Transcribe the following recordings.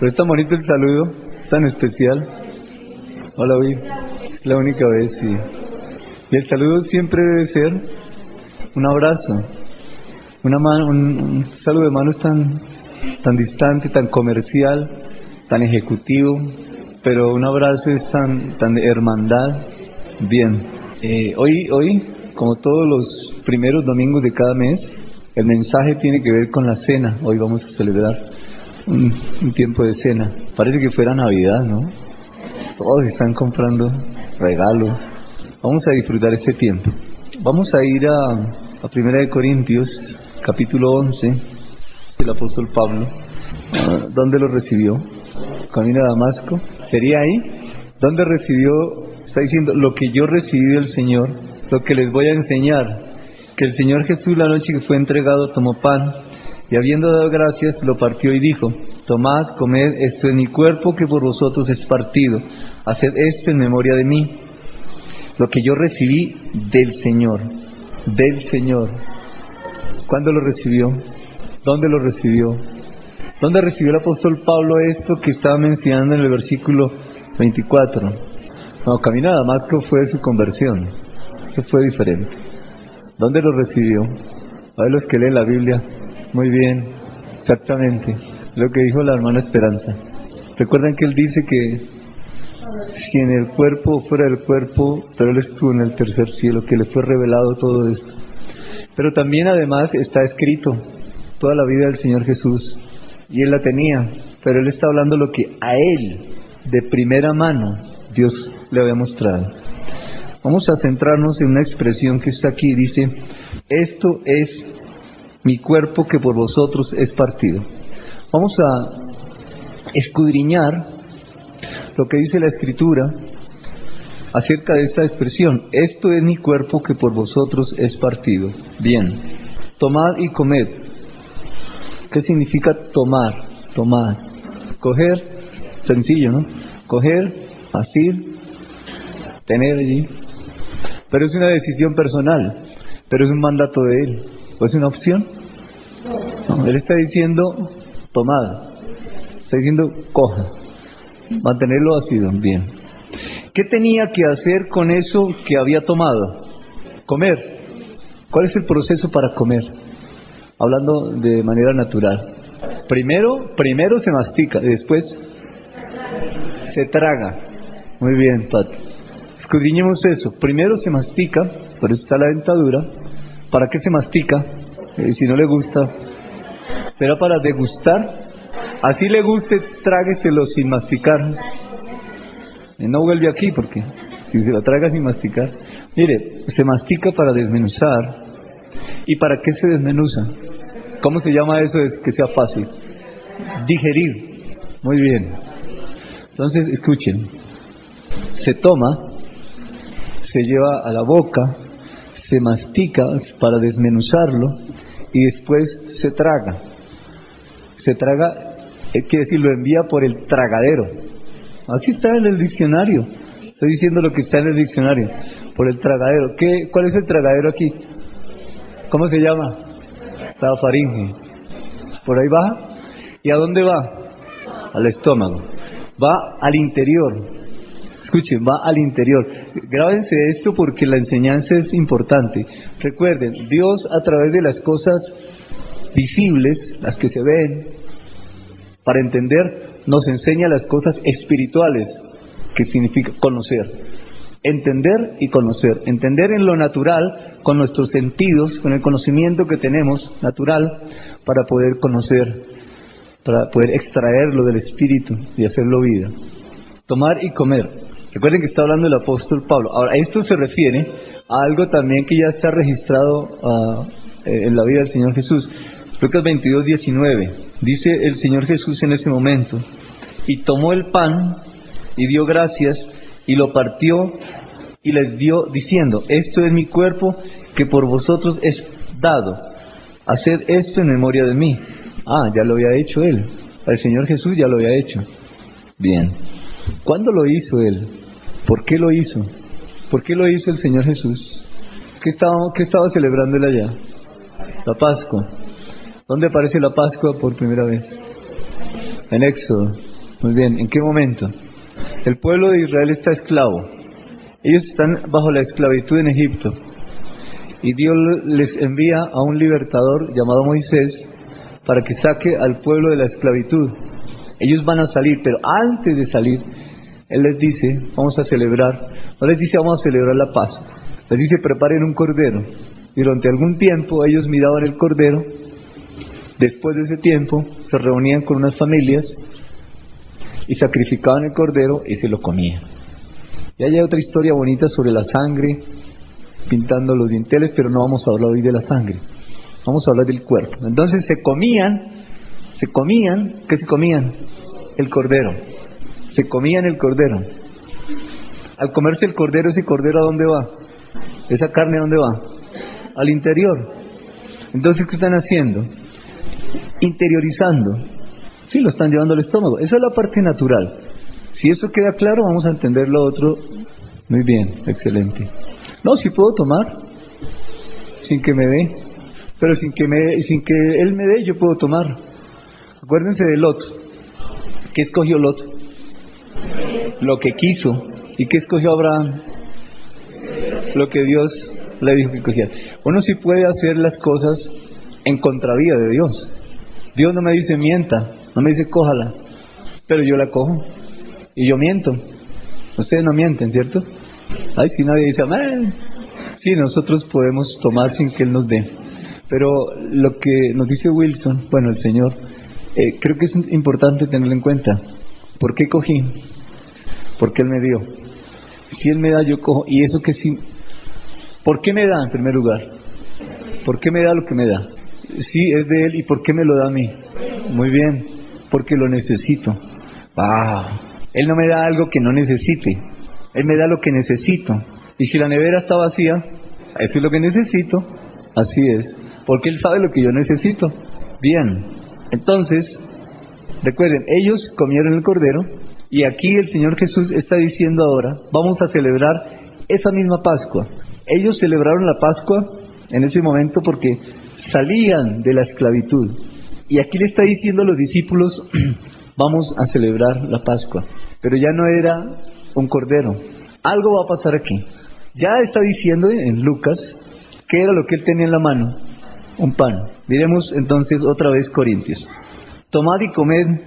Pero es tan bonito el saludo, es tan especial. Hola, hoy es la única vez, sí. Y el saludo siempre debe ser un abrazo, una mano, un, saludo de mano es tan, tan distante, tan comercial, tan ejecutivo, pero un abrazo es tan, tan de hermandad. Bien, eh, hoy, hoy, como todos los primeros domingos de cada mes, el mensaje tiene que ver con la cena. Hoy vamos a celebrar un, tiempo de cena. Parece que fuera Navidad, ¿no? Todos están comprando regalos. Vamos a disfrutar este tiempo. Vamos a ir a, a Primera de Corintios, capítulo 11, el apóstol Pablo. ¿Dónde lo recibió? Camino a Damasco. ¿Sería ahí? ¿Dónde recibió? Está diciendo, lo que yo recibí del Señor, lo que les voy a enseñar. Que el Señor Jesús la noche que fue entregado tomó pan y habiendo dado gracias lo partió y dijo, tomad, comed, esto es mi cuerpo que por vosotros es partido, haced esto en memoria de mí. Lo que yo recibí del Señor, del Señor. ¿Cuándo lo recibió? ¿Dónde lo recibió? ¿Dónde recibió el apóstol Pablo esto que estaba mencionando en el versículo 24? No, camino a Damasco fue su conversión. Eso fue diferente. ¿Dónde lo recibió? A ver los que leen la Biblia. Muy bien, exactamente. Lo que dijo la hermana Esperanza. Recuerdan que él dice que si en el cuerpo o fuera del cuerpo, pero él estuvo en el tercer cielo, que le fue revelado todo esto. Pero también además está escrito toda la vida del Señor Jesús y él la tenía, pero él está hablando lo que a él de primera mano Dios le había mostrado. Vamos a centrarnos en una expresión que está aquí, dice, esto es mi cuerpo que por vosotros es partido. Vamos a escudriñar lo que dice la escritura acerca de esta expresión. Esto es mi cuerpo que por vosotros es partido. Bien, tomad y comed. ¿Qué significa tomar? Tomar. Coger, sencillo, ¿no? Coger, asir, tener allí. Pero es una decisión personal, pero es un mandato de Él. ¿O es una opción? Él está diciendo, tomad. Está diciendo, coja. Mantenerlo así, bien. ¿Qué tenía que hacer con eso que había tomado? Comer. ¿Cuál es el proceso para comer? Hablando de manera natural. Primero, primero se mastica, después se traga. Muy bien, Pat. Escudriñemos eso. Primero se mastica, por eso está la dentadura. ¿Para qué se mastica? Eh, si no le gusta, será para degustar. Así le guste, trágueselo sin masticar. Y no vuelve aquí porque si se la traga sin masticar. Mire, se mastica para desmenuzar. ¿Y para qué se desmenuza? ¿Cómo se llama eso? Es que sea fácil. Digerir. Muy bien. Entonces, escuchen. Se toma, se lleva a la boca, se mastica para desmenuzarlo y después se traga. Se traga, eh, quiere decir, lo envía por el tragadero. Así está en el diccionario. Estoy diciendo lo que está en el diccionario. Por el tragadero. ¿Qué, ¿Cuál es el tragadero aquí? ¿Cómo se llama? La faringe. Por ahí baja. ¿Y a dónde va? Al estómago. Va al interior. Escuchen, va al interior. Grábense esto porque la enseñanza es importante. Recuerden, Dios a través de las cosas visibles, las que se ven, para entender, nos enseña las cosas espirituales, que significa conocer. Entender y conocer. Entender en lo natural, con nuestros sentidos, con el conocimiento que tenemos natural, para poder conocer, para poder extraerlo del espíritu y hacerlo vida. Tomar y comer. Recuerden que está hablando el apóstol Pablo. Ahora, esto se refiere a algo también que ya está registrado uh, en la vida del Señor Jesús. Lucas 22, 19. Dice el Señor Jesús en ese momento, y tomó el pan y dio gracias y lo partió y les dio diciendo, esto es mi cuerpo que por vosotros es dado. Haced esto en memoria de mí. Ah, ya lo había hecho él. El Señor Jesús ya lo había hecho. Bien. ¿Cuándo lo hizo él? ¿Por qué lo hizo? ¿Por qué lo hizo el Señor Jesús? ¿Qué estaba, celebrando él allá? La Pascua. ¿Dónde aparece la Pascua por primera vez? En Éxodo. Muy bien, ¿en qué momento? El pueblo de Israel está esclavo. Ellos están bajo la esclavitud en Egipto. Y Dios les envía a un libertador llamado Moisés para que saque al pueblo de la esclavitud. Ellos van a salir, pero antes de salir, Él les dice, vamos a celebrar, no les dice vamos a celebrar la paz, les dice preparen un cordero. Y durante algún tiempo ellos miraban el cordero, después de ese tiempo se reunían con unas familias y sacrificaban el cordero y se lo comían. Y hay otra historia bonita sobre la sangre, pintando los dinteles, pero no vamos a hablar hoy de la sangre, vamos a hablar del cuerpo. Entonces se comían, se comían, ¿qué se comían? El cordero, se comían el cordero. Al comerse el cordero, ese cordero a dónde va? Esa carne a dónde va? Al interior. Entonces, ¿qué están haciendo? Interiorizando. Sí, lo están llevando al estómago. Esa es la parte natural. Si eso queda claro, vamos a entender lo otro. Muy bien, excelente. No, si puedo tomar, sin que me dé, pero sin que, me, sin que él me dé, yo puedo tomar. Acuérdense de Lot. ¿Qué escogió Lot? Lo que quiso. ¿Y qué escogió Abraham? Lo que Dios le dijo que cogiera. Uno sí puede hacer las cosas en contravía de Dios. Dios no me dice mienta, no me dice cójala, pero yo la cojo y yo miento. Ustedes no mienten, ¿cierto? Ay, si nadie dice amén. Sí, nosotros podemos tomar sin que Él nos dé. Pero lo que nos dice Wilson, bueno, el Señor, eh, creo que es importante tenerlo en cuenta. ¿Por qué cogí? Porque Él me dio. Si Él me da, yo cojo. Y eso que sí. ¿Por qué me da en primer lugar? ¿Por qué me da lo que me da? Sí, es de Él. ¿Y por qué me lo da a mí? Muy bien. Porque lo necesito. Ah, Él no me da algo que no necesite. Él me da lo que necesito. Y si la nevera está vacía, eso es lo que necesito. Así es. Porque Él sabe lo que yo necesito. Bien. Entonces, recuerden, ellos comieron el cordero y aquí el Señor Jesús está diciendo ahora, vamos a celebrar esa misma Pascua. Ellos celebraron la Pascua en ese momento porque salían de la esclavitud. Y aquí le está diciendo a los discípulos, vamos a celebrar la Pascua. Pero ya no era un cordero. Algo va a pasar aquí. Ya está diciendo en Lucas que era lo que él tenía en la mano, un pan. Diremos entonces otra vez Corintios. Tomad y comed,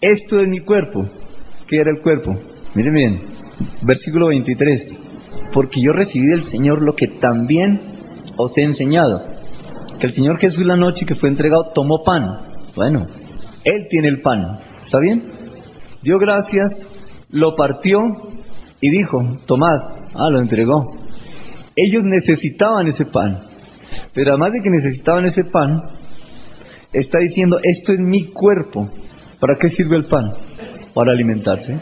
esto es mi cuerpo. ¿Qué era el cuerpo? Miren bien, versículo 23. Porque yo recibí del Señor lo que también os he enseñado. Que el Señor Jesús la noche que fue entregado tomó pan. Bueno, Él tiene el pan. ¿Está bien? Dio gracias, lo partió y dijo, tomad. Ah, lo entregó. Ellos necesitaban ese pan. Pero además de que necesitaban ese pan, está diciendo, esto es mi cuerpo. ¿Para qué sirve el pan? Para alimentarse.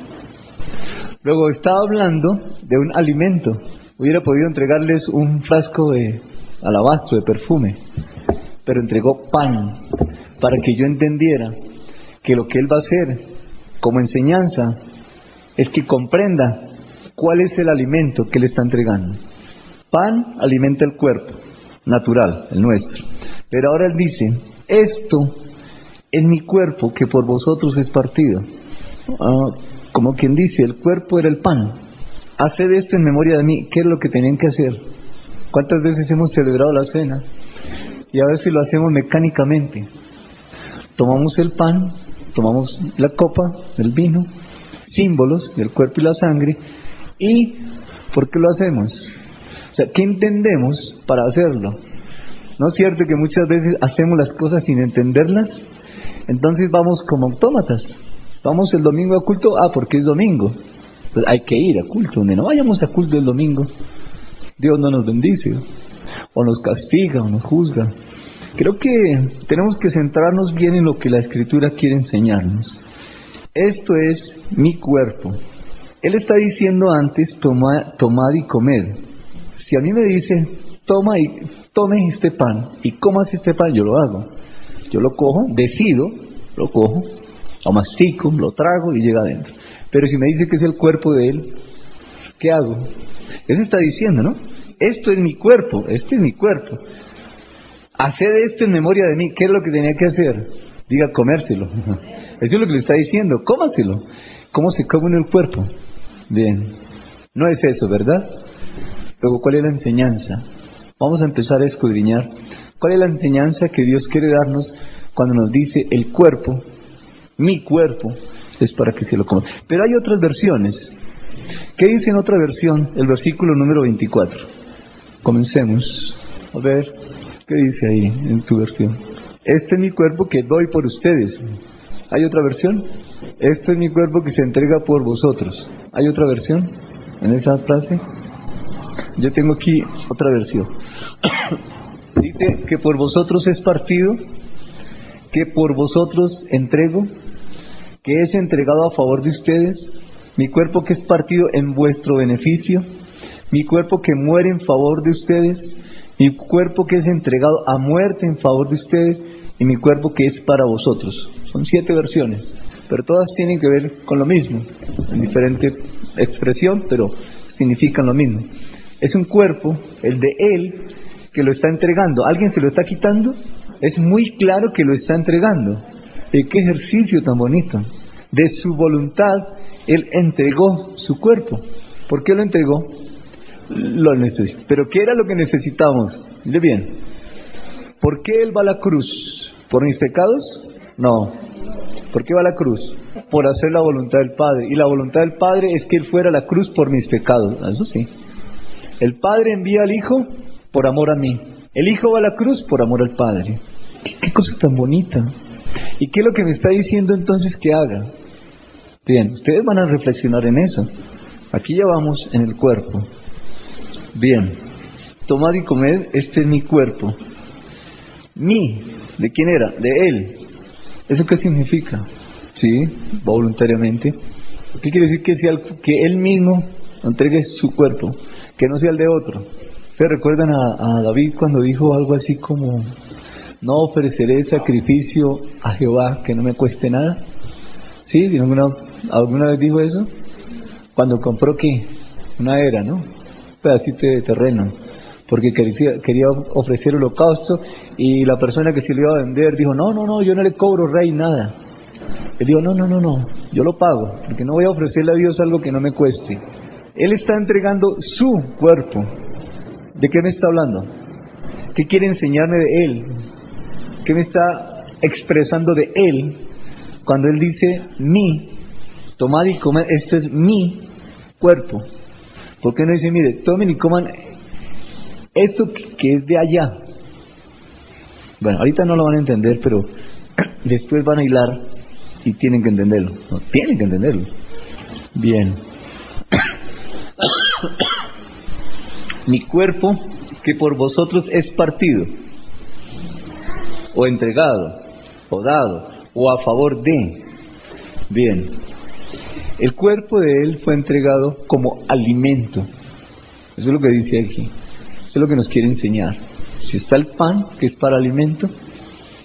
Luego estaba hablando de un alimento. Hubiera podido entregarles un frasco de alabastro, de perfume, pero entregó pan para que yo entendiera que lo que él va a hacer como enseñanza es que comprenda cuál es el alimento que le está entregando. Pan alimenta el cuerpo, natural, el nuestro. Pero ahora él dice, esto es mi cuerpo que por vosotros es partido. Ah, como quien dice, el cuerpo era el pan. Haced esto en memoria de mí. ¿Qué es lo que tenían que hacer? ¿Cuántas veces hemos celebrado la cena? Y a veces lo hacemos mecánicamente. Tomamos el pan, tomamos la copa, el vino, símbolos del cuerpo y la sangre. ¿Y por qué lo hacemos? O sea, ¿qué entendemos para hacerlo? ¿No es cierto que muchas veces hacemos las cosas sin entenderlas? Entonces vamos como autómatas. Vamos el domingo a culto, ah, porque es domingo. Entonces hay que ir a culto. Donde no vayamos a culto el domingo, Dios no nos bendice, o nos castiga, o nos juzga. Creo que tenemos que centrarnos bien en lo que la Escritura quiere enseñarnos. Esto es mi cuerpo. Él está diciendo antes, toma, tomad y comed. Si a mí me dice, toma y tome este pan y comas este pan, yo lo hago. Yo lo cojo, decido, lo cojo, lo mastico, lo trago y llega adentro. Pero si me dice que es el cuerpo de él, ¿qué hago? Eso está diciendo, ¿no? Esto es mi cuerpo, este es mi cuerpo. Haced esto en memoria de mí. ¿Qué es lo que tenía que hacer? Diga comérselo. Eso es lo que le está diciendo, cómaselo. ¿Cómo se come en el cuerpo? Bien, no es eso, ¿verdad? Luego, ¿cuál es la enseñanza? Vamos a empezar a escudriñar. ¿Cuál es la enseñanza que Dios quiere darnos cuando nos dice el cuerpo, mi cuerpo, es para que se lo coma? Pero hay otras versiones. ¿Qué dice en otra versión el versículo número 24? Comencemos. A ver, ¿qué dice ahí en tu versión? Este es mi cuerpo que doy por ustedes. ¿Hay otra versión? Este es mi cuerpo que se entrega por vosotros. ¿Hay otra versión en esa frase? Yo tengo aquí otra versión. Dice que por vosotros es partido, que por vosotros entrego, que es entregado a favor de ustedes, mi cuerpo que es partido en vuestro beneficio, mi cuerpo que muere en favor de ustedes, mi cuerpo que es entregado a muerte en favor de ustedes y mi cuerpo que es para vosotros. Son siete versiones, pero todas tienen que ver con lo mismo, en diferente expresión, pero significan lo mismo. Es un cuerpo, el de Él, que lo está entregando. ¿Alguien se lo está quitando? Es muy claro que lo está entregando. ¿Y qué ejercicio tan bonito? De su voluntad, Él entregó su cuerpo. ¿Por qué lo entregó? Lo necesito. ¿Pero qué era lo que necesitamos? Mire bien. ¿Por qué Él va a la cruz? ¿Por mis pecados? No. ¿Por qué va a la cruz? Por hacer la voluntad del Padre. Y la voluntad del Padre es que Él fuera a la cruz por mis pecados. Eso sí. El Padre envía al Hijo por amor a mí. El Hijo va a la cruz por amor al Padre. ¿Qué, cosa tan bonita? ¿Y qué es lo que me está diciendo entonces que haga? Bien, ustedes van a reflexionar en eso. Aquí ya vamos en el cuerpo. Bien, tomad y comed, este es mi cuerpo. Mi, ¿de quién era? De Él. ¿Eso qué significa? Sí, voluntariamente. ¿Qué quiere decir que, sea, que Él mismo entregue su cuerpo? Que no sea el de otro. ¿Se recuerdan a, David cuando dijo algo así como, no ofreceré sacrificio a Jehová que no me cueste nada? ¿Sí? ¿Alguna, vez dijo eso? Cuando compró qué? Una era, ¿no? Un pedacito de terreno. Porque quería, quería ofrecer holocausto y la persona que se lo iba a vender dijo, no, no, no, yo no le cobro rey nada. Él dijo, no, no, no, no, yo lo pago, porque no voy a ofrecerle a Dios algo que no me cueste. Él está entregando su cuerpo. ¿De qué me está hablando? ¿Qué quiere enseñarme de Él? ¿Qué me está expresando de Él cuando Él dice mi? Tomad y comed, esto es mi cuerpo. ¿Por qué no dice, mire, tomen y coman esto que es de allá? Bueno, ahorita no lo van a entender, pero después van a hilar y tienen que entenderlo. No, tienen que entenderlo. Bien. mi cuerpo que por vosotros es partido, o entregado, o dado, o a favor de. Bien, el cuerpo de Él fue entregado como alimento. Eso es lo que dice aquí. Eso es lo que nos quiere enseñar. Si está el pan, que es para alimento,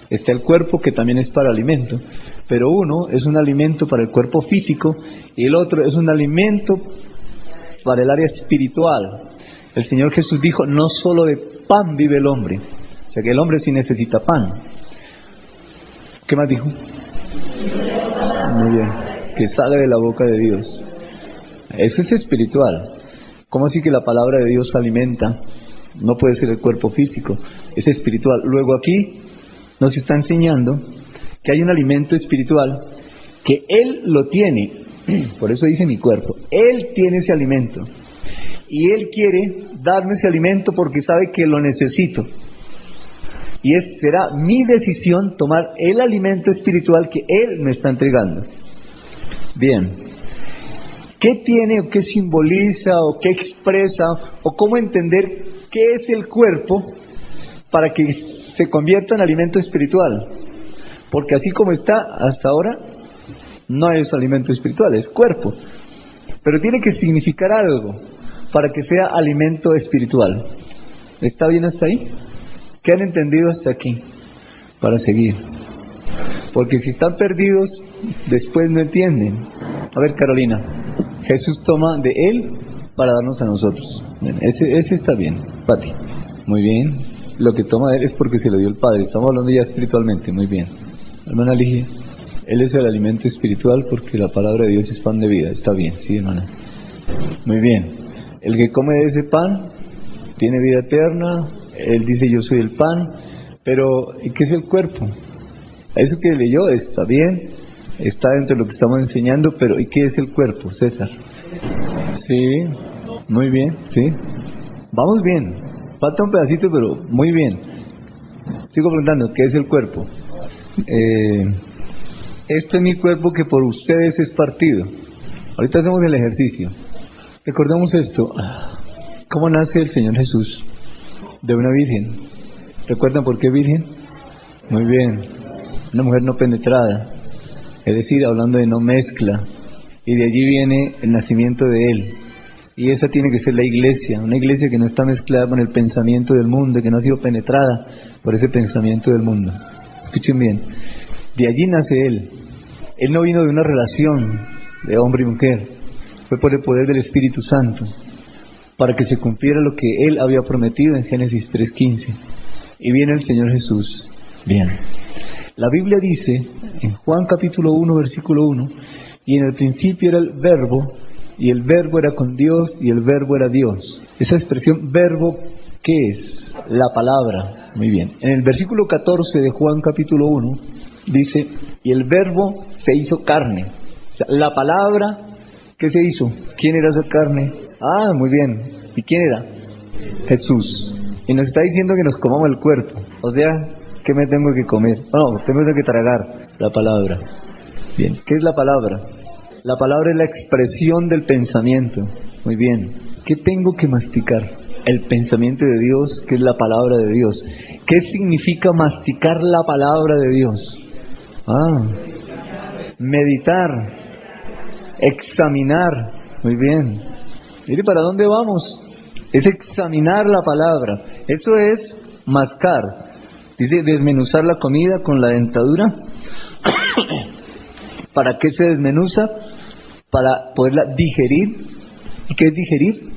está el cuerpo, que también es para alimento. Pero uno es un alimento para el cuerpo físico y el otro es un alimento para el área espiritual. El Señor Jesús dijo, no solo de pan vive el hombre, o sea que el hombre sí necesita pan. ¿Qué más dijo? Muy bien, que sale de la boca de Dios. Eso es espiritual. ¿Cómo así que la palabra de Dios alimenta? No puede ser el cuerpo físico, es espiritual. Luego aquí nos está enseñando que hay un alimento espiritual que Él lo tiene por eso dice mi cuerpo. Él tiene ese alimento. Y Él quiere darme ese alimento porque sabe que lo necesito. Y es, será mi decisión tomar el alimento espiritual que Él me está entregando. Bien. ¿Qué tiene o qué simboliza o qué expresa o cómo entender qué es el cuerpo para que se convierta en alimento espiritual? Porque así como está hasta ahora, no es alimento espiritual, es cuerpo. Pero tiene que significar algo para que sea alimento espiritual. ¿Está bien hasta ahí? ¿Qué han entendido hasta aquí? Para seguir. Porque si están perdidos, después no entienden. A ver, Carolina, Jesús toma de Él para darnos a nosotros. ese, está bien. Pati, muy bien. Lo que toma Él es porque se lo dio el Padre. Estamos hablando ya espiritualmente, muy bien. Hermana Ligia. Él es el alimento espiritual porque la palabra de Dios es pan de vida. Está bien, sí, hermana. Muy bien. El que come de ese pan tiene vida eterna. Él dice yo soy el pan. Pero, ¿qué es el cuerpo? Eso que leyó está bien, está dentro de lo que estamos enseñando, pero ¿y qué es el cuerpo, César? Sí, muy bien, sí. Vamos bien. Falta un pedacito, pero muy bien. Sigo preguntando, ¿qué es el cuerpo? Eh, este es mi cuerpo que por ustedes es partido. Ahorita hacemos el ejercicio. Recordemos esto. ¿Cómo nace el Señor Jesús? De una virgen. ¿Recuerdan por qué virgen? Muy bien. Una mujer no penetrada. Es decir, hablando de no mezcla. Y de allí viene el nacimiento de Él. Y esa tiene que ser la iglesia, una iglesia que no está mezclada con el pensamiento del mundo, que no ha sido penetrada por ese pensamiento del mundo. Escuchen bien, de allí nace Él. Él no vino de una relación de hombre y mujer, fue por el poder del Espíritu Santo, para que se cumpliera lo que Él había prometido en Génesis 3.15. Y viene el Señor Jesús. Bien. La Biblia dice, en Juan capítulo 1, versículo 1, y en el principio era el verbo, y el verbo era con Dios y el verbo era Dios. Esa expresión verbo, ¿qué es? La palabra. Muy bien. En el versículo 14 de Juan capítulo 1 dice, y el verbo se hizo carne. O sea, la palabra, ¿qué se hizo? ¿Quién era esa carne? Ah, muy bien. ¿Y quién era? Jesús. Y nos está diciendo que nos comamos el cuerpo. O sea, ¿qué me tengo que comer? No, tengo que tragar la palabra. Bien, ¿qué es la palabra? La palabra es la expresión del pensamiento. Muy bien. ¿Qué tengo que masticar? El pensamiento de Dios, que es la palabra de Dios. ¿Qué significa masticar la palabra de Dios? Ah, meditar, examinar. Muy bien. Mire, ¿para dónde vamos? Es examinar la palabra. Eso es mascar. Dice desmenuzar la comida con la dentadura. ¿Para qué se desmenuza? Para poderla digerir. ¿Y qué es digerir?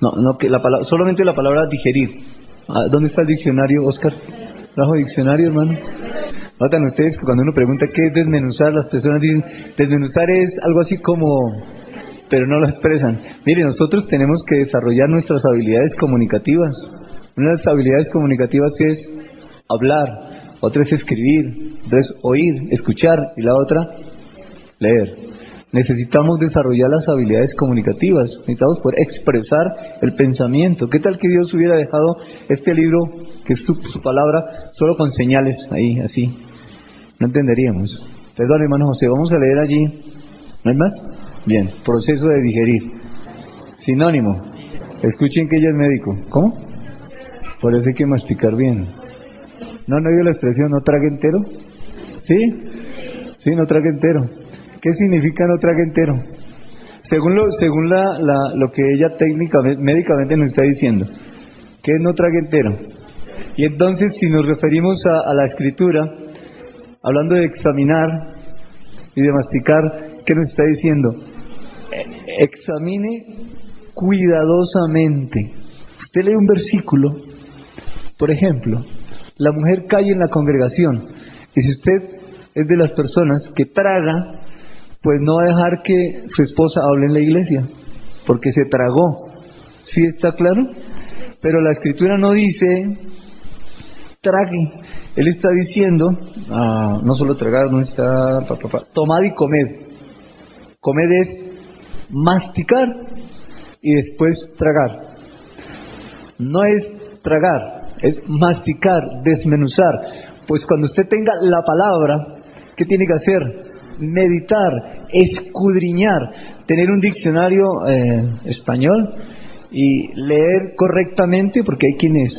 No, no que la palabra, solamente la palabra digerir. Ah, ¿Dónde está el diccionario, Oscar? ¿Trajo diccionario, hermano? Notan ustedes que cuando uno pregunta qué es desmenuzar, las personas dicen, desmenuzar es algo así como, pero no lo expresan. Mire, nosotros tenemos que desarrollar nuestras habilidades comunicativas. Una de las habilidades comunicativas es hablar, otra es escribir, otra es oír, escuchar, y la otra, leer. Necesitamos desarrollar las habilidades comunicativas, necesitamos poder expresar el pensamiento. ¿Qué tal que Dios hubiera dejado este libro, que es su, su palabra, solo con señales ahí, así? No entenderíamos. Perdón, hermano José, vamos a leer allí. ¿No hay más? Bien, proceso de digerir. Sinónimo. Escuchen que ella es médico. ¿Cómo? Por eso hay que masticar bien. ¿No no oído la expresión no trague entero? ¿Sí? Sí, no trague entero. ¿Qué significa no trague entero? Según lo, según la, lo que ella técnicamente, médicamente nos está diciendo, ¿qué es no trague entero? Y entonces, si nos referimos a la escritura, hablando de examinar y de masticar, ¿qué nos está diciendo? Examine cuidadosamente. Usted lee un versículo, por ejemplo, la mujer cae en la congregación, y si usted es de las personas que traga, pues no va a dejar que su esposa hable en la iglesia, porque se tragó. ¿Sí está claro? Pero la escritura no dice trague. Él está diciendo, ah, no solo tragar, no está, pa, pa, tomad y comed. Comed es masticar y después tragar. No es tragar, es masticar, desmenuzar. Pues cuando usted tenga la palabra, ¿qué tiene que hacer? Meditar, escudriñar, tener un diccionario eh, español y leer correctamente, porque hay quienes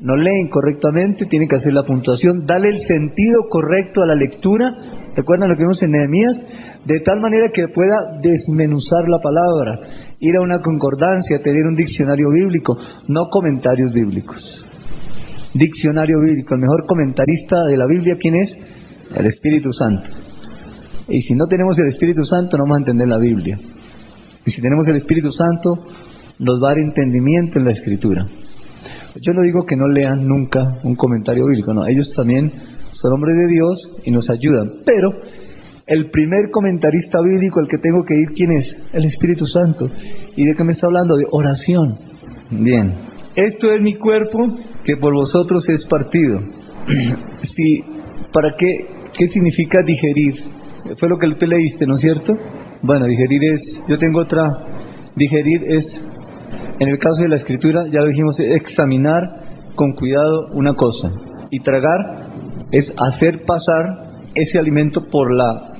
no leen correctamente, tienen que hacer la puntuación, darle el sentido correcto a la lectura, recuerdan lo que vimos en Nehemías, de tal manera que pueda desmenuzar la palabra, ir a una concordancia, tener un diccionario bíblico, no comentarios bíblicos. Diccionario bíblico, el mejor comentarista de la Biblia, ¿quién es? El Espíritu Santo. Y si no tenemos el Espíritu Santo, no vamos a entender la Biblia. Y si tenemos el Espíritu Santo, nos va a dar entendimiento en la Escritura. Yo no digo que no lean nunca un comentario bíblico, no, ellos también son hombres de Dios y nos ayudan, pero el primer comentarista bíblico al que tengo que ir, ¿quién es? El Espíritu Santo. ¿Y de qué me está hablando? De oración. Bien. Esto es mi cuerpo que por vosotros es partido. si, ¿Para qué? ¿Qué significa digerir? Fue lo que tú leíste, ¿no es cierto? Bueno, digerir es, yo tengo otra, digerir es, en el caso de la escritura, ya lo dijimos, examinar con cuidado una cosa. Y tragar es hacer pasar ese alimento por la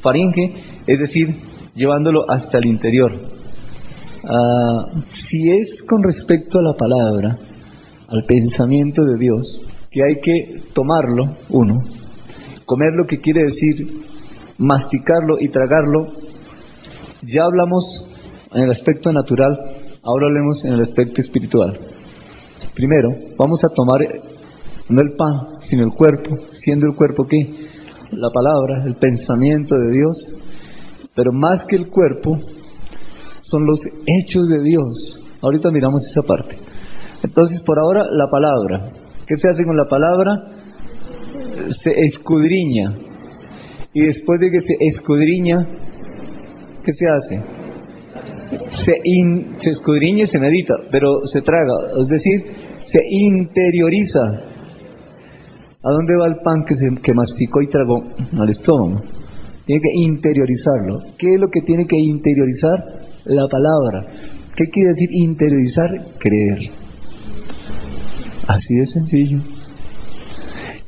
faringe, es decir, llevándolo hasta el interior. Ah, si es con respecto a la palabra, al pensamiento de Dios, que hay que tomarlo, uno, comer lo que quiere decir masticarlo y tragarlo, ya hablamos en el aspecto natural, ahora hablemos en el aspecto espiritual. Primero, vamos a tomar no el pan, sino el cuerpo, siendo el cuerpo qué? La palabra, el pensamiento de Dios, pero más que el cuerpo, son los hechos de Dios. Ahorita miramos esa parte. Entonces, por ahora, la palabra. ¿Qué se hace con la palabra? Se escudriña. Y después de que se escudriña, ¿qué se hace? Se, se escudriña y se medita, pero se traga, es decir, se interioriza. ¿A dónde va el pan que, se, que masticó y tragó? Al estómago. Tiene que interiorizarlo. ¿Qué es lo que tiene que interiorizar? La palabra. ¿Qué quiere decir interiorizar? Creer. Así de sencillo.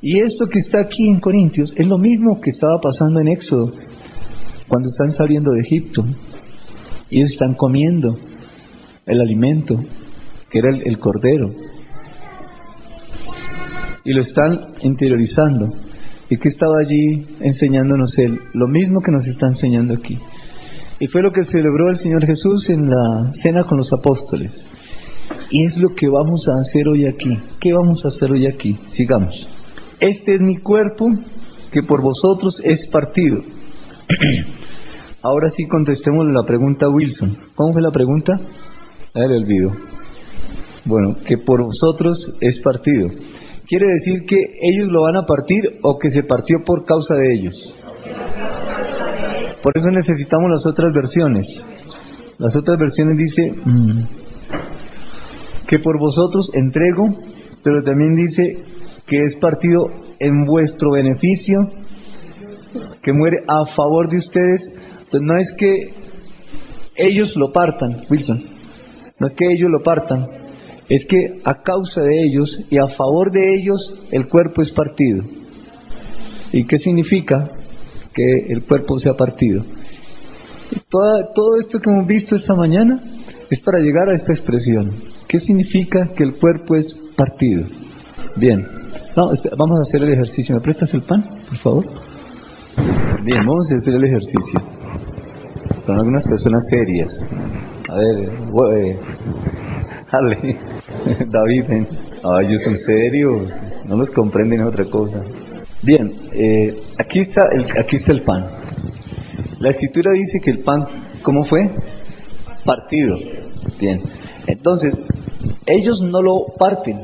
Y esto que está aquí en Corintios es lo mismo que estaba pasando en Éxodo, cuando están saliendo de Egipto. Y ellos están comiendo el alimento, que era el, cordero. Y lo están interiorizando. ¿Y que estaba allí enseñándonos Él? Lo mismo que nos está enseñando aquí. Y fue lo que celebró el Señor Jesús en la cena con los apóstoles. Y es lo que vamos a hacer hoy aquí. ¿Qué vamos a hacer hoy aquí? Sigamos. Este es mi cuerpo que por vosotros es partido. Ahora sí contestemos la pregunta Wilson. ¿Cómo fue la pregunta? A ver, olvido. Bueno, que por vosotros es partido. ¿Quiere decir que ellos lo van a partir o que se partió por causa de ellos? Por eso necesitamos las otras versiones. Las otras versiones dice mm, que por vosotros entrego, pero también dice que es partido en vuestro beneficio, que muere a favor de ustedes. Entonces no es que ellos lo partan, Wilson, no es que ellos lo partan, es que a causa de ellos y a favor de ellos el cuerpo es partido. ¿Y qué significa que el cuerpo sea partido? todo esto que hemos visto esta mañana es para llegar a esta expresión. ¿Qué significa que el cuerpo es partido? Bien, vamos a hacer el ejercicio. ¿Me prestas el pan, por favor? Bien, vamos a hacer el ejercicio. Con algunas personas serias. A ver, eh, David, ellos son serios, no los comprenden otra cosa. Bien, eh, aquí, está el, aquí está el pan. La escritura dice que el pan, ¿cómo fue? Partido. Bien, entonces, ellos no lo parten,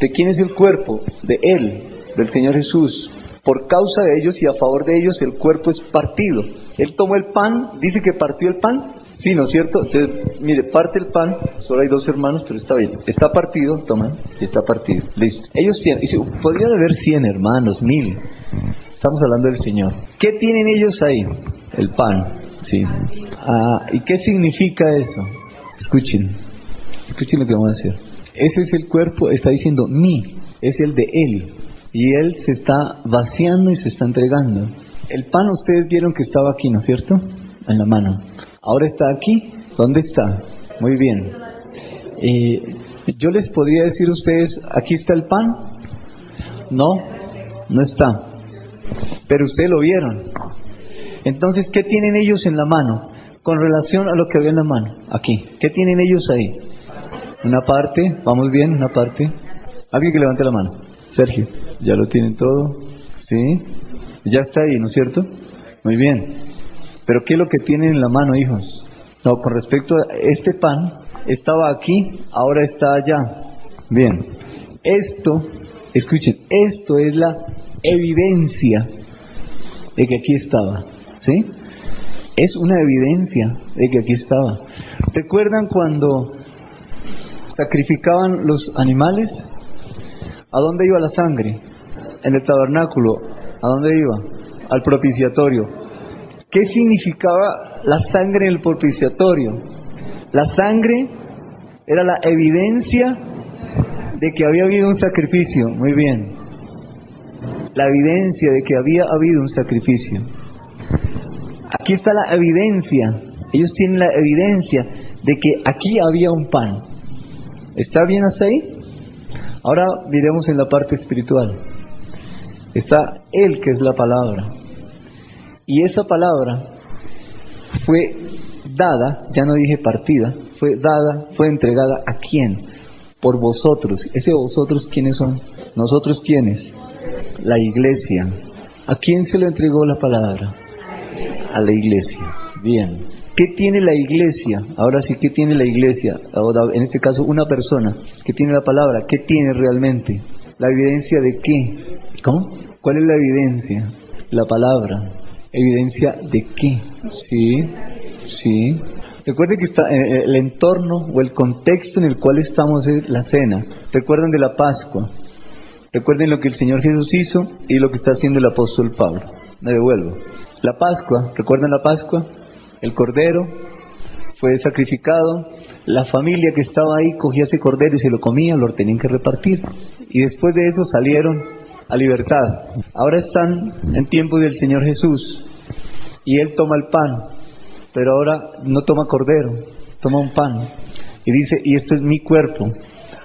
¿De quién es el cuerpo? De Él, del Señor Jesús. Por causa de ellos y a favor de ellos el cuerpo es partido. Él tomó el pan, dice que partió el pan. Sí, ¿no es cierto? Entonces, mire, parte el pan, solo hay dos hermanos, pero está bien. Está partido, toma, está partido. Listo. Ellos tienen, podrían haber cien hermanos, mil. Estamos hablando del Señor. ¿Qué tienen ellos ahí? El pan, sí. Ah, ¿Y qué significa eso? Escuchen, escuchen lo que vamos a decir. Ese es el cuerpo, está diciendo mi, es el de Él. Y Él se está vaciando y se está entregando. El pan ustedes vieron que estaba aquí, ¿no es cierto? En la mano. Ahora está aquí. ¿Dónde está? Muy bien. Eh, yo les podría decir a ustedes, aquí está el pan. No, no está. Pero ustedes lo vieron. Entonces, ¿qué tienen ellos en la mano? Con relación a lo que había en la mano. Aquí. ¿Qué tienen ellos ahí? Una parte, vamos bien, una parte. Alguien que levante la mano. Sergio, ya lo tienen todo. ¿Sí? Ya está ahí, ¿no es cierto? Muy bien. Pero ¿qué es lo que tienen en la mano, hijos? No, con respecto a este pan, estaba aquí, ahora está allá. Bien. Esto, escuchen, esto es la evidencia de que aquí estaba. ¿Sí? Es una evidencia de que aquí estaba. ¿Recuerdan cuando sacrificaban los animales? ¿A dónde iba la sangre? En el tabernáculo. ¿A dónde iba? Al propiciatorio. ¿Qué significaba la sangre en el propiciatorio? La sangre era la evidencia de que había habido un sacrificio. Muy bien. La evidencia de que había habido un sacrificio. Aquí está la evidencia. Ellos tienen la evidencia de que aquí había un pan. ¿Está bien hasta ahí? Ahora miremos en la parte espiritual. Está Él que es la palabra. Y esa palabra fue dada, ya no dije partida, fue dada, fue entregada a quién? Por vosotros. ¿Ese vosotros quiénes son? ¿Nosotros quiénes? La iglesia. ¿A quién se le entregó la palabra? A la iglesia. Bien. ¿Qué tiene la iglesia? Ahora sí, ¿qué tiene la iglesia? Ahora, en este caso, una persona que tiene la palabra, ¿qué tiene realmente? ¿La evidencia de qué? ¿Cómo? ¿Cuál es la evidencia? La palabra. ¿Evidencia de qué? Sí, sí. Recuerden que está, eh, eh, el entorno o el contexto en el cual estamos es la cena. Recuerden de la Pascua. Recuerden lo que el Señor Jesús hizo y lo que está haciendo el apóstol Pablo. Me devuelvo. La Pascua, ¿recuerdan la Pascua? El cordero fue sacrificado. La familia que estaba ahí cogía ese cordero y se lo comía, lo tenían que repartir. Y después de eso salieron a libertad. Ahora están en tiempo del Señor Jesús y Él toma el pan, pero ahora no toma cordero, toma un pan y dice, y esto es mi cuerpo.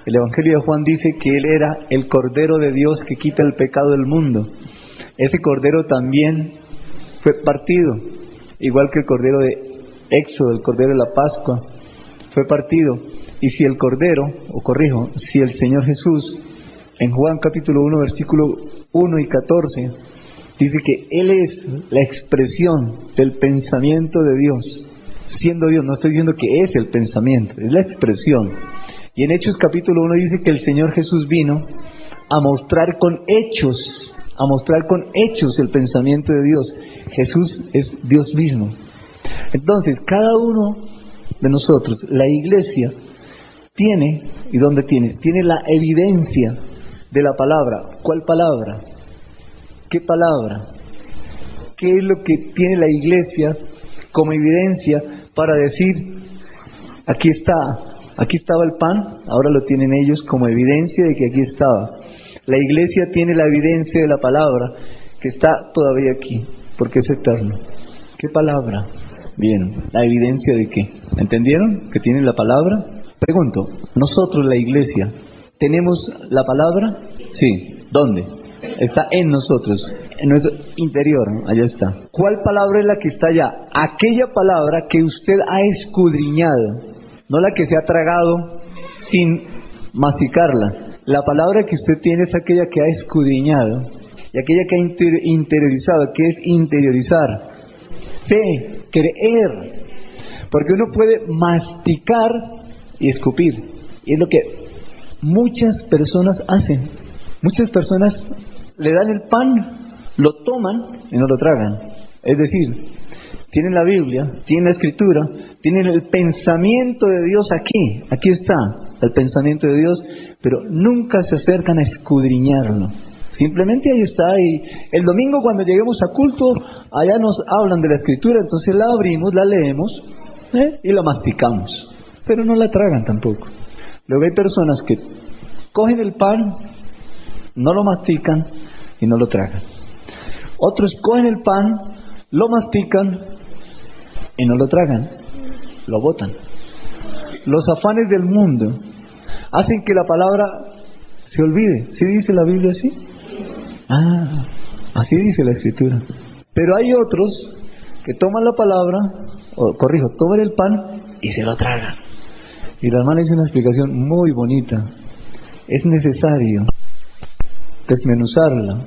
El Evangelio de Juan dice que Él era el Cordero de Dios que quita el pecado del mundo. Ese Cordero también fue partido, igual que el Cordero de Éxodo, el Cordero de la Pascua, fue partido. Y si el Cordero, o corrijo, si el Señor Jesús en Juan capítulo 1, versículo 1 y 14, dice que Él es la expresión del pensamiento de Dios. Siendo Dios, no estoy diciendo que es el pensamiento, es la expresión. Y en Hechos capítulo 1 dice que el Señor Jesús vino a mostrar con hechos, a mostrar con hechos el pensamiento de Dios. Jesús es Dios mismo. Entonces, cada uno de nosotros, la iglesia, tiene, ¿y dónde tiene? Tiene la evidencia de la palabra. ¿Cuál palabra? ¿Qué palabra? ¿Qué es lo que tiene la iglesia como evidencia para decir, aquí está, aquí estaba el pan, ahora lo tienen ellos como evidencia de que aquí estaba? La iglesia tiene la evidencia de la palabra que está todavía aquí, porque es eterno. ¿Qué palabra? Bien, la evidencia de qué? ¿Entendieron? Que tiene la palabra. Pregunto, nosotros la iglesia, ¿Tenemos la palabra? Sí. ¿Dónde? Está en nosotros, en nuestro interior, allá está. ¿Cuál palabra es la que está allá? Aquella palabra que usted ha escudriñado, no la que se ha tragado sin masticarla. La palabra que usted tiene es aquella que ha escudriñado y aquella que ha interiorizado, que es interiorizar. Fe, creer. Porque uno puede masticar y escupir. Y es lo que muchas personas hacen. Muchas personas le dan el pan, lo toman y no lo tragan. Es decir, tienen la Biblia, tienen la Escritura, tienen el pensamiento de Dios aquí, aquí está el pensamiento de Dios, pero nunca se acercan a escudriñarlo. Simplemente ahí está y el domingo cuando lleguemos a culto, allá nos hablan de la Escritura, entonces la abrimos, la leemos ¿eh? y la masticamos, pero no la tragan tampoco. Luego hay personas que cogen el pan, no lo mastican y no lo tragan. Otros cogen el pan, lo mastican y no lo tragan, lo botan. Los afanes del mundo hacen que la palabra se olvide. ¿Sí dice la Biblia así? Ah, así dice la Escritura. Pero hay otros que toman la palabra, corrijo, toman el pan y se lo tragan. Y la hermana hizo una explicación muy bonita. Es necesario desmenuzarla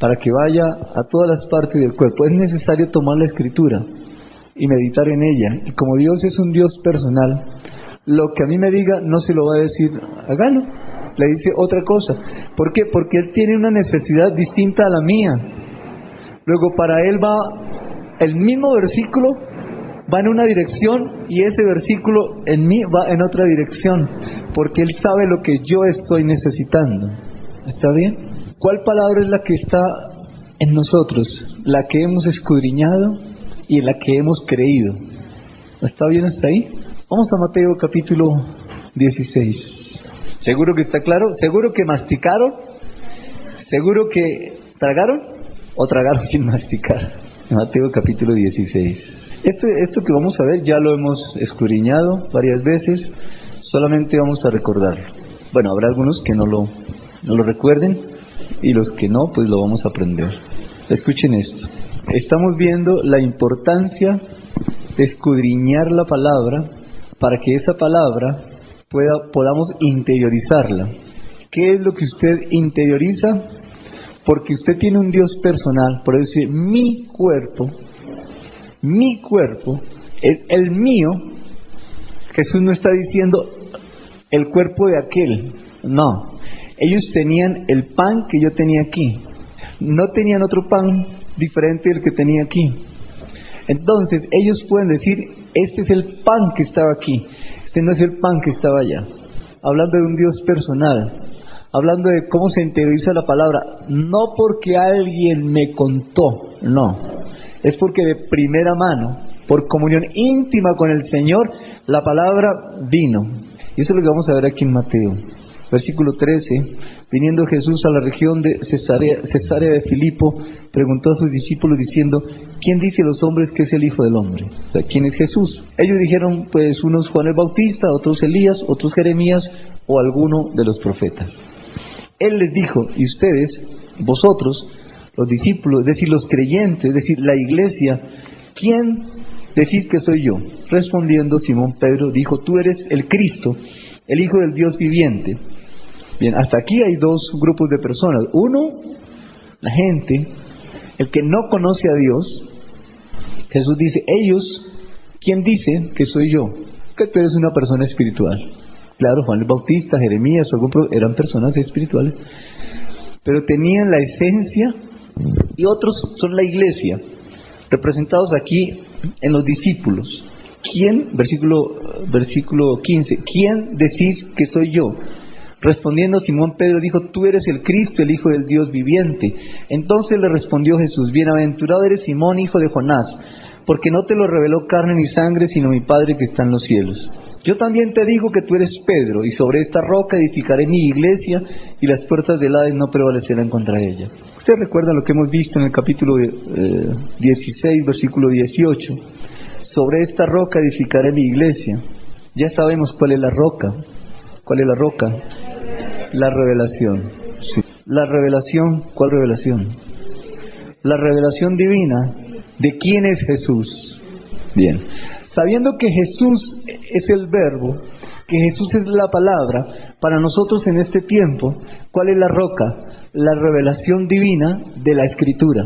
para que vaya a todas las partes del cuerpo. Es necesario tomar la escritura y meditar en ella. Y como Dios es un Dios personal, lo que a mí me diga no se lo va a decir, hágalo. Le dice otra cosa. ¿Por qué? Porque Él tiene una necesidad distinta a la mía. Luego para él va el mismo versículo, va en una dirección y ese versículo en mí va en otra dirección, porque él sabe lo que yo estoy necesitando. ¿Está bien? ¿Cuál palabra es la que está en nosotros? La que hemos escudriñado y en la que hemos creído. ¿Está bien hasta ahí? Vamos a Mateo capítulo 16. ¿Seguro que está claro? ¿Seguro que masticaron? ¿Seguro que tragaron? ¿O tragaron sin masticar? Mateo capítulo 16. Esto, esto que vamos a ver ya lo hemos escudriñado varias veces, solamente vamos a recordarlo. Bueno, habrá algunos que no lo, no lo recuerden y los que no, pues lo vamos a aprender. Escuchen esto. Estamos viendo la importancia de escudriñar la palabra para que esa palabra pueda, podamos interiorizarla. ¿Qué es lo que usted interioriza? Porque usted tiene un Dios personal, por dice, mi cuerpo, mi cuerpo es el mío. Jesús no está diciendo el cuerpo de aquel, no. Ellos tenían el pan que yo tenía aquí, no tenían otro pan diferente del que tenía aquí. Entonces ellos pueden decir, este es el pan que estaba aquí, este no es el pan que estaba allá. Hablando de un Dios personal, hablando de cómo se interioriza la palabra, no porque alguien me contó, no, es porque de primera mano, por comunión íntima con el Señor, la palabra vino. Y eso es lo que vamos a ver aquí en Mateo. Versículo 13, viniendo Jesús a la región de Cesarea, de Filipo, preguntó a sus discípulos diciendo, ¿quién dice los hombres que es el Hijo del Hombre? O sea, ¿quién es Jesús? Ellos dijeron, pues unos Juan el Bautista, otros Elías, otros Jeremías o alguno de los profetas. Él les dijo, y ustedes, vosotros, los discípulos, es decir, los creyentes, es decir, la iglesia, ¿quién decís que soy yo? Respondiendo Simón Pedro dijo, tú eres el Cristo, el Hijo del Dios viviente. Bien, hasta aquí hay dos grupos de personas. Uno, la gente, el que no conoce a Dios. Jesús dice, ellos, ¿quién dice que soy yo? Que tú eres una persona espiritual. Claro, Juan el Bautista, Jeremías, eran personas espirituales, pero tenían la esencia y otros son la iglesia, representados aquí en los discípulos. ¿Quién, versículo, versículo 15, quién decís que soy yo? Respondiendo Simón Pedro dijo, tú eres el Cristo, el Hijo del Dios viviente. Entonces le respondió Jesús, bienaventurado eres Simón, hijo de Jonás, porque no te lo reveló carne ni sangre, sino mi Padre que está en los cielos. Yo también te digo que tú eres Pedro, y sobre esta roca edificaré mi iglesia, y las puertas del Hades no prevalecerán contra ella. Usted recuerda lo que hemos visto en el capítulo 16, eh, versículo 18. Sobre esta roca edificaré mi iglesia. Ya sabemos cuál es la roca. ¿Cuál es la roca? La revelación. La revelación, ¿cuál revelación? La revelación divina de quién es Jesús. Bien. Sabiendo que Jesús es el verbo, que Jesús es la palabra, para nosotros en este tiempo, ¿cuál es la roca? La revelación divina de la escritura,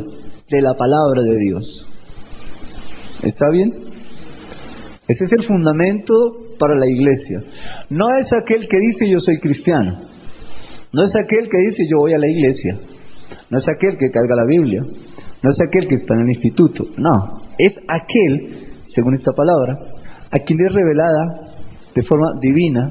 de la palabra de Dios. ¿Está bien? Ese es el fundamento para la iglesia. No es aquel que dice yo soy cristiano. No es aquel que dice yo voy a la iglesia. No es aquel que carga la Biblia. No es aquel que está en el instituto. No. Es aquel según esta palabra, a quien es revelada de forma divina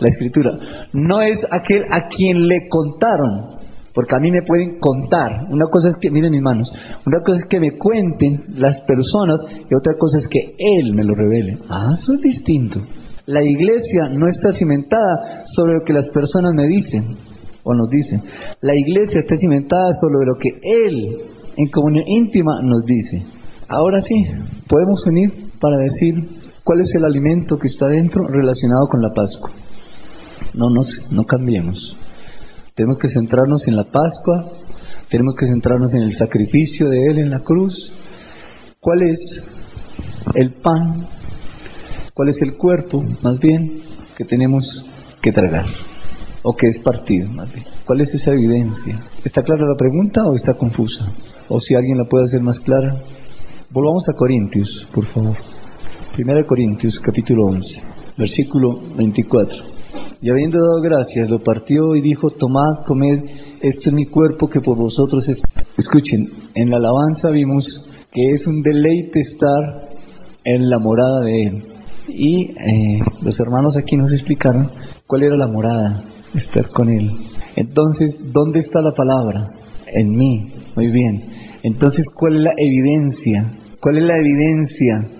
la escritura. No es aquel a quien le contaron, porque a mí me pueden contar. Una cosa es que, miren mis manos, una cosa es que me cuenten las personas y otra cosa es que Él me lo revele. Ah, eso es distinto. La iglesia no está cimentada sobre lo que las personas me dicen o nos dicen. La iglesia está cimentada sobre lo que Él en comunión íntima nos dice. Ahora sí, podemos unir para decir cuál es el alimento que está dentro relacionado con la Pascua. No nos no cambiemos. Tenemos que centrarnos en la Pascua, tenemos que centrarnos en el sacrificio de Él en la cruz. ¿Cuál es el pan? ¿Cuál es el cuerpo, más bien, que tenemos que tragar? ¿O que es partido, más bien? ¿Cuál es esa evidencia? ¿Está clara la pregunta o está confusa? ¿O si alguien la puede hacer más clara? Volvamos a Corintios, por favor. Primera de Corintios, capítulo 11, versículo 24. Y habiendo dado gracias, lo partió y dijo, tomad, comed, esto es mi cuerpo que por vosotros es... Escuchen, en la alabanza vimos que es un deleite estar en la morada de Él. Y eh, los hermanos aquí nos explicaron cuál era la morada, estar con Él. Entonces, ¿dónde está la palabra? En mí. Muy bien. Entonces, ¿cuál es la evidencia? ¿Cuál es la evidencia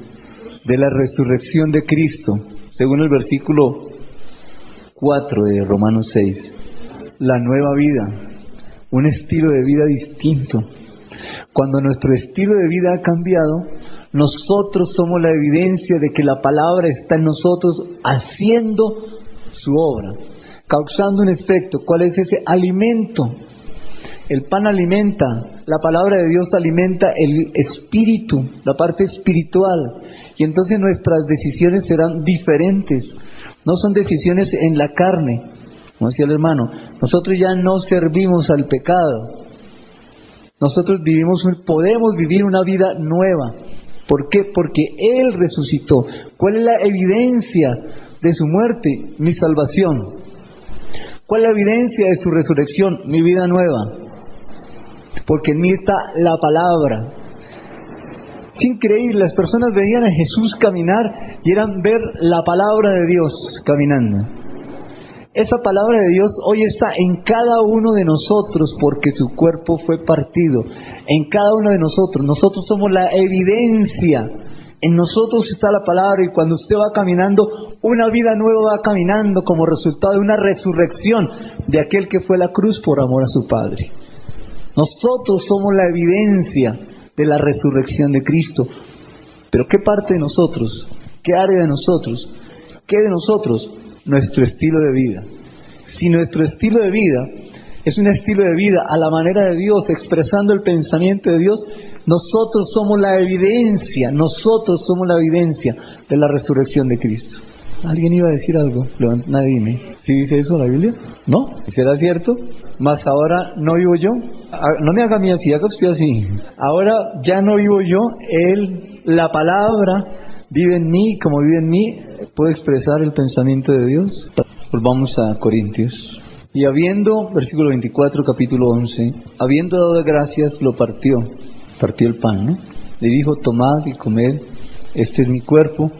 de la resurrección de Cristo? Según el versículo 4 de Romanos 6. La nueva vida, un estilo de vida distinto. Cuando nuestro estilo de vida ha cambiado, nosotros somos la evidencia de que la palabra está en nosotros haciendo su obra, causando un efecto. ¿Cuál es ese alimento? El pan alimenta, la palabra de Dios alimenta el espíritu, la parte espiritual. Y entonces nuestras decisiones serán diferentes. No son decisiones en la carne, como decía el hermano. Nosotros ya no servimos al pecado. Nosotros vivimos, podemos vivir una vida nueva. ¿Por qué? Porque Él resucitó. ¿Cuál es la evidencia de su muerte? Mi salvación. ¿Cuál es la evidencia de su resurrección? Mi vida nueva. Porque en mí está la palabra. Es increíble, las personas veían a Jesús caminar y eran ver la palabra de Dios caminando. Esa palabra de Dios hoy está en cada uno de nosotros porque su cuerpo fue partido. En cada uno de nosotros. Nosotros somos la evidencia. En nosotros está la palabra y cuando usted va caminando, una vida nueva va caminando como resultado de una resurrección de aquel que fue a la cruz por amor a su Padre. Nosotros somos la evidencia de la resurrección de Cristo. Pero ¿qué parte de nosotros? ¿Qué área de nosotros? ¿Qué de nosotros? nuestro estilo de vida. Si nuestro estilo de vida es un estilo de vida a la manera de Dios, expresando el pensamiento de Dios, nosotros somos la evidencia, nosotros somos la evidencia de la resurrección de Cristo. ¿Alguien iba a decir algo? Nadie dime. ¿Sí dice eso la Biblia? ¿No? ¿Será cierto? Más ahora no vivo yo. Ah, no me haga mí así, haga usted así. Ahora ya no vivo yo, Él, la palabra vive en mí, como vive en mí, puedo expresar el pensamiento de Dios. Volvamos a Corintios. Y habiendo, versículo 24, capítulo 11, habiendo dado gracias, lo partió, partió el pan, ¿no? Le dijo, tomad y comed, este es mi cuerpo,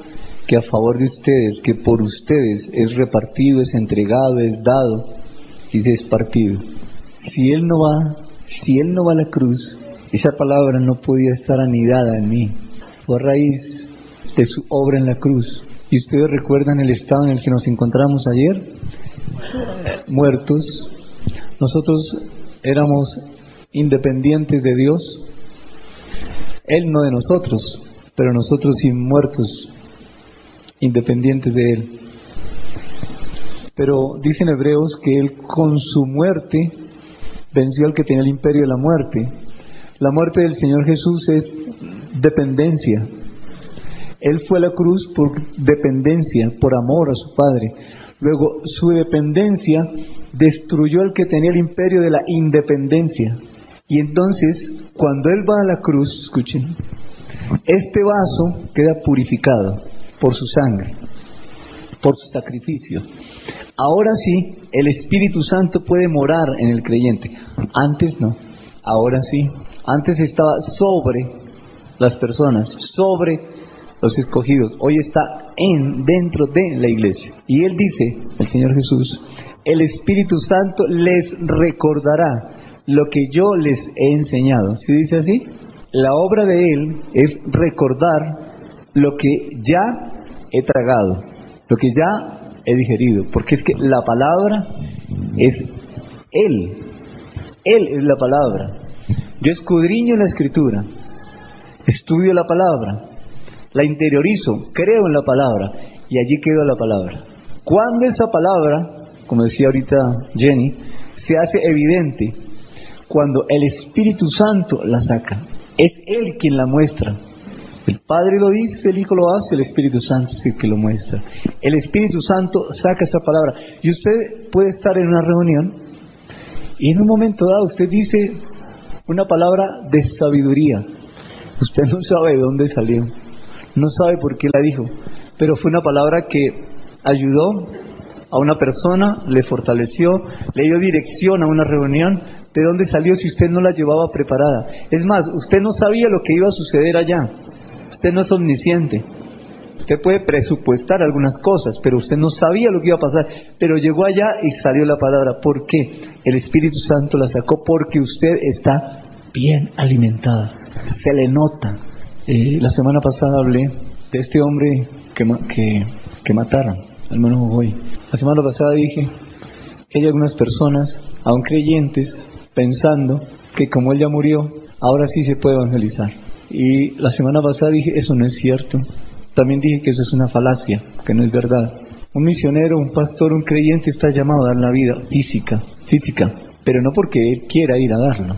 que a favor de ustedes, que por ustedes es repartido, es entregado, es dado, y se es partido. Si Él no va, si Él no va a la cruz, esa palabra no podía estar anidada en mí. Fue a raíz de su obra en la cruz. ¿Y ustedes recuerdan el estado en el que nos encontramos ayer? Muertos. Nosotros éramos independientes de Dios. Él no de nosotros, pero nosotros sí muertos, independientes de Él. Pero dicen Hebreos que Él con su muerte venció al que tenía el imperio de la muerte. La muerte del Señor Jesús es dependencia, él fue a la cruz por dependencia, por amor a su Padre. Luego, su dependencia destruyó al que tenía el imperio de la independencia. Y entonces, cuando Él va a la cruz, escuchen, este vaso queda purificado por su sangre, por su sacrificio. Ahora sí, el Espíritu Santo puede morar en el creyente. Antes no, ahora sí. Antes estaba sobre las personas, sobre los escogidos, hoy está en, dentro de la iglesia. Y él dice, el Señor Jesús, el Espíritu Santo les recordará lo que yo les he enseñado. ¿Sí dice así? La obra de él es recordar lo que ya he tragado, lo que ya he digerido, porque es que la palabra es él. Él es la palabra. Yo escudriño la escritura, estudio la palabra, la interiorizo, creo en la palabra y allí quedó la palabra. Cuando esa palabra, como decía ahorita Jenny, se hace evidente, cuando el Espíritu Santo la saca, es Él quien la muestra. El Padre lo dice, el Hijo lo hace, el Espíritu Santo es el que lo muestra. El Espíritu Santo saca esa palabra. Y usted puede estar en una reunión y en un momento dado usted dice una palabra de sabiduría. Usted no sabe de dónde salió. No sabe por qué la dijo, pero fue una palabra que ayudó a una persona, le fortaleció, le dio dirección a una reunión. ¿De dónde salió si usted no la llevaba preparada? Es más, usted no sabía lo que iba a suceder allá. Usted no es omnisciente. Usted puede presupuestar algunas cosas, pero usted no sabía lo que iba a pasar. Pero llegó allá y salió la palabra. ¿Por qué? El Espíritu Santo la sacó porque usted está bien alimentada. Se le nota. Eh, la semana pasada hablé de este hombre que, que, que mataron, al menos hoy. La semana pasada dije que hay algunas personas, aún creyentes, pensando que como él ya murió, ahora sí se puede evangelizar. Y la semana pasada dije, eso no es cierto. También dije que eso es una falacia, que no es verdad. Un misionero, un pastor, un creyente está llamado a dar la vida física, física, pero no porque él quiera ir a darlo.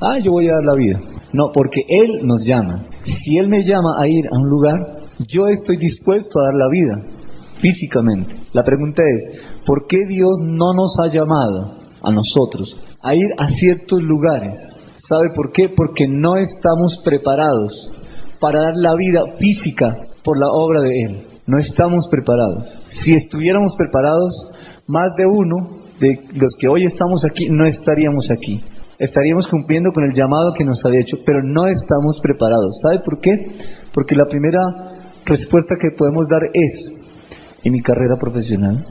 Ah, yo voy a dar la vida. No, porque él nos llama. Si él me llama a ir a un lugar, yo estoy dispuesto a dar la vida físicamente. La pregunta es, ¿por qué Dios no nos ha llamado a nosotros a ir a ciertos lugares? ¿Sabe por qué? Porque no estamos preparados para dar la vida física por la obra de Él. No estamos preparados. Si estuviéramos preparados, más de uno de los que hoy estamos aquí no estaríamos aquí. Estaríamos cumpliendo con el llamado que nos había hecho, pero no estamos preparados. ¿Sabe por qué? Porque la primera respuesta que podemos dar es, ¿y mi carrera profesional?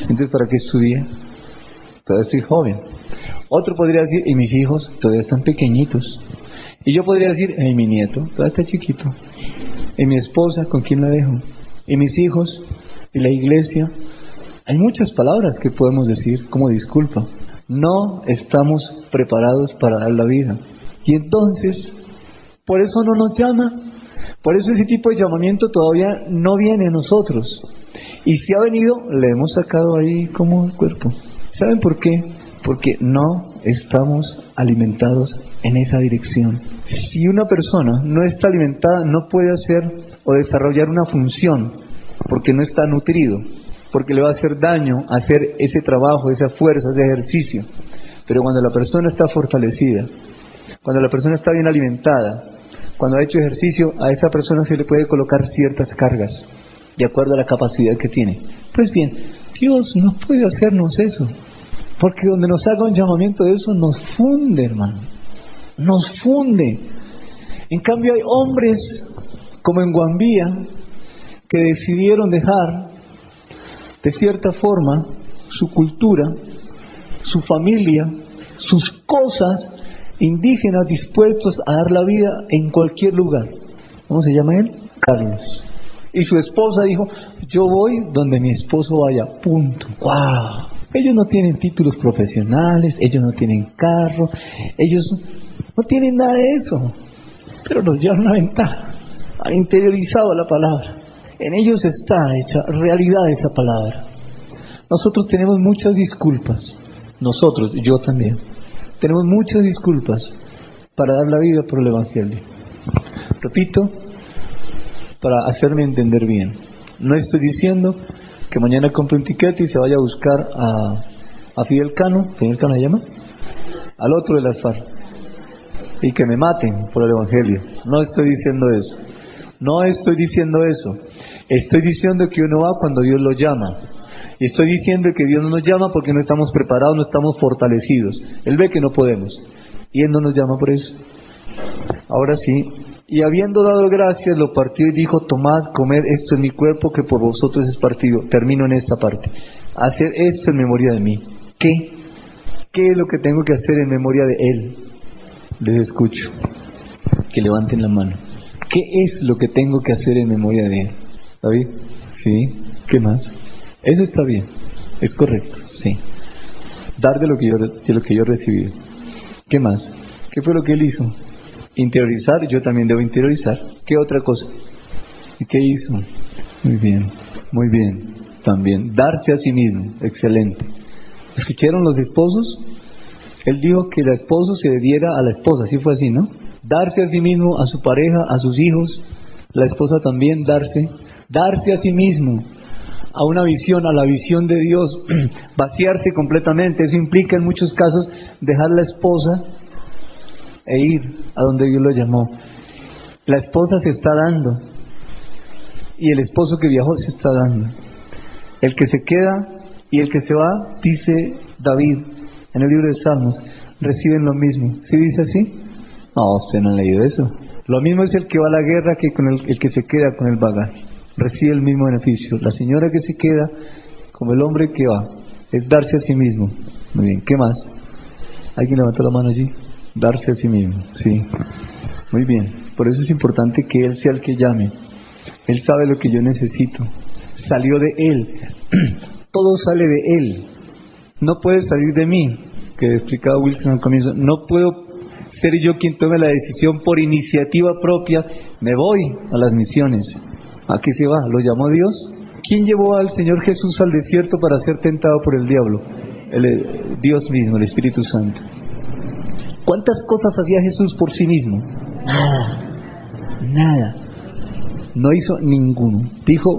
Entonces, ¿para qué estudié? Todavía estoy joven. Otro podría decir, ¿y mis hijos? Todavía están pequeñitos. Y yo podría decir, ¿y mi nieto? Todavía está chiquito. ¿Y mi esposa? ¿Con quién la dejo? ¿Y mis hijos? ¿Y la iglesia? Hay muchas palabras que podemos decir como disculpa. No estamos preparados para dar la vida. Y entonces, por eso no nos llama. Por eso ese tipo de llamamiento todavía no viene a nosotros. Y si ha venido, le hemos sacado ahí como el cuerpo. ¿Saben por qué? Porque no estamos alimentados en esa dirección. Si una persona no está alimentada, no puede hacer o desarrollar una función porque no está nutrido, porque le va a hacer daño hacer ese trabajo, esa fuerza, ese ejercicio. Pero cuando la persona está fortalecida, cuando la persona está bien alimentada, cuando ha hecho ejercicio, a esa persona se le puede colocar ciertas cargas de acuerdo a la capacidad que tiene. Pues bien, Dios no puede hacernos eso, porque donde nos haga un llamamiento de eso nos funde, hermano, nos funde. En cambio hay hombres como en Guambía que decidieron dejar de cierta forma su cultura, su familia, sus cosas indígenas dispuestos a dar la vida en cualquier lugar. ¿Cómo se llama él? Carlos. Y su esposa dijo, yo voy donde mi esposo vaya, punto. ¡Wow! Ellos no tienen títulos profesionales, ellos no tienen carro, ellos no tienen nada de eso, pero nos llevan una ventaja. Han interiorizado la palabra. En ellos está hecha realidad esa palabra. Nosotros tenemos muchas disculpas. Nosotros, yo también. Tenemos muchas disculpas para dar la vida por el Evangelio. Repito, para hacerme entender bien. No estoy diciendo que mañana compre un tiquete y se vaya a buscar a, a Fidel Cano, ¿Fidel Cano se llama? Al otro de las FARC. Y que me maten por el Evangelio. No estoy diciendo eso. No estoy diciendo eso. Estoy diciendo que uno va cuando Dios lo llama. Y estoy diciendo que Dios no nos llama porque no estamos preparados, no estamos fortalecidos. Él ve que no podemos. Y Él no nos llama por eso. Ahora sí. Y habiendo dado gracias, lo partió y dijo, tomad, comed, esto es mi cuerpo que por vosotros es partido. Termino en esta parte. Hacer esto en memoria de mí. ¿Qué? ¿Qué es lo que tengo que hacer en memoria de Él? Les escucho. Que levanten la mano. ¿Qué es lo que tengo que hacer en memoria de Él? ¿David? ¿Sí? ¿Qué más? Eso está bien. Es correcto, sí. Dar de lo que yo, de lo que yo recibí. ¿Qué más? ¿Qué fue lo que Él hizo? Interiorizar, yo también debo interiorizar. ¿Qué otra cosa? ¿Y qué hizo? Muy bien, muy bien. También, darse a sí mismo. Excelente. ¿Escucharon los esposos? Él dijo que el esposo se diera a la esposa, así fue así, ¿no? Darse a sí mismo, a su pareja, a sus hijos, la esposa también darse, darse a sí mismo, a una visión, a la visión de Dios, vaciarse completamente. Eso implica en muchos casos dejar la esposa e ir a donde Dios lo llamó. La esposa se está dando y el esposo que viajó se está dando. El que se queda Y el que se va, dice David en el libro de Salmos, reciben lo mismo. ¿Sí dice así? No, usted no ha leído eso. Lo mismo es el que va a la guerra que con el, el que se queda con el bagaje. Recibe el mismo beneficio. La señora que se queda, como el hombre que va, es darse a sí mismo. Muy bien, ¿qué más? ¿Alguien levantó la mano allí? Darse a sí mismo, sí. Muy bien, por eso es importante que Él sea el que llame. Él sabe lo que yo necesito. Salió de Él. Todo sale de Él. No puede salir de mí, que explicaba Wilson al comienzo. No puedo ser yo quien tome la decisión por iniciativa propia. Me voy a las misiones. ¿A qué se va? ¿Lo llamó Dios? ¿Quién llevó al Señor Jesús al desierto para ser tentado por el diablo? El, Dios mismo, el Espíritu Santo. ¿Cuántas cosas hacía Jesús por sí mismo? Nada. Nada. No hizo ninguno. Dijo,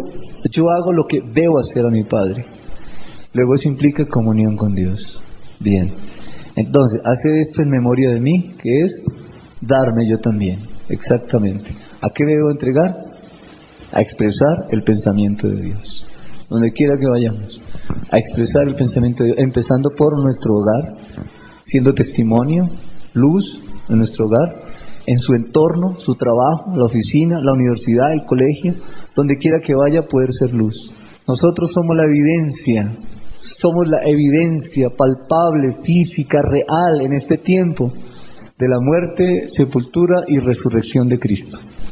yo hago lo que veo hacer a mi Padre. Luego eso implica comunión con Dios. Bien. Entonces, hace esto en memoria de mí, que es darme yo también. Exactamente. ¿A qué debo entregar? A expresar el pensamiento de Dios. Donde quiera que vayamos. A expresar el pensamiento de Dios. Empezando por nuestro hogar, siendo testimonio, luz en nuestro hogar, en su entorno, su trabajo, la oficina, la universidad, el colegio, donde quiera que vaya, poder ser luz. Nosotros somos la evidencia, somos la evidencia palpable, física, real en este tiempo de la muerte, sepultura y resurrección de Cristo.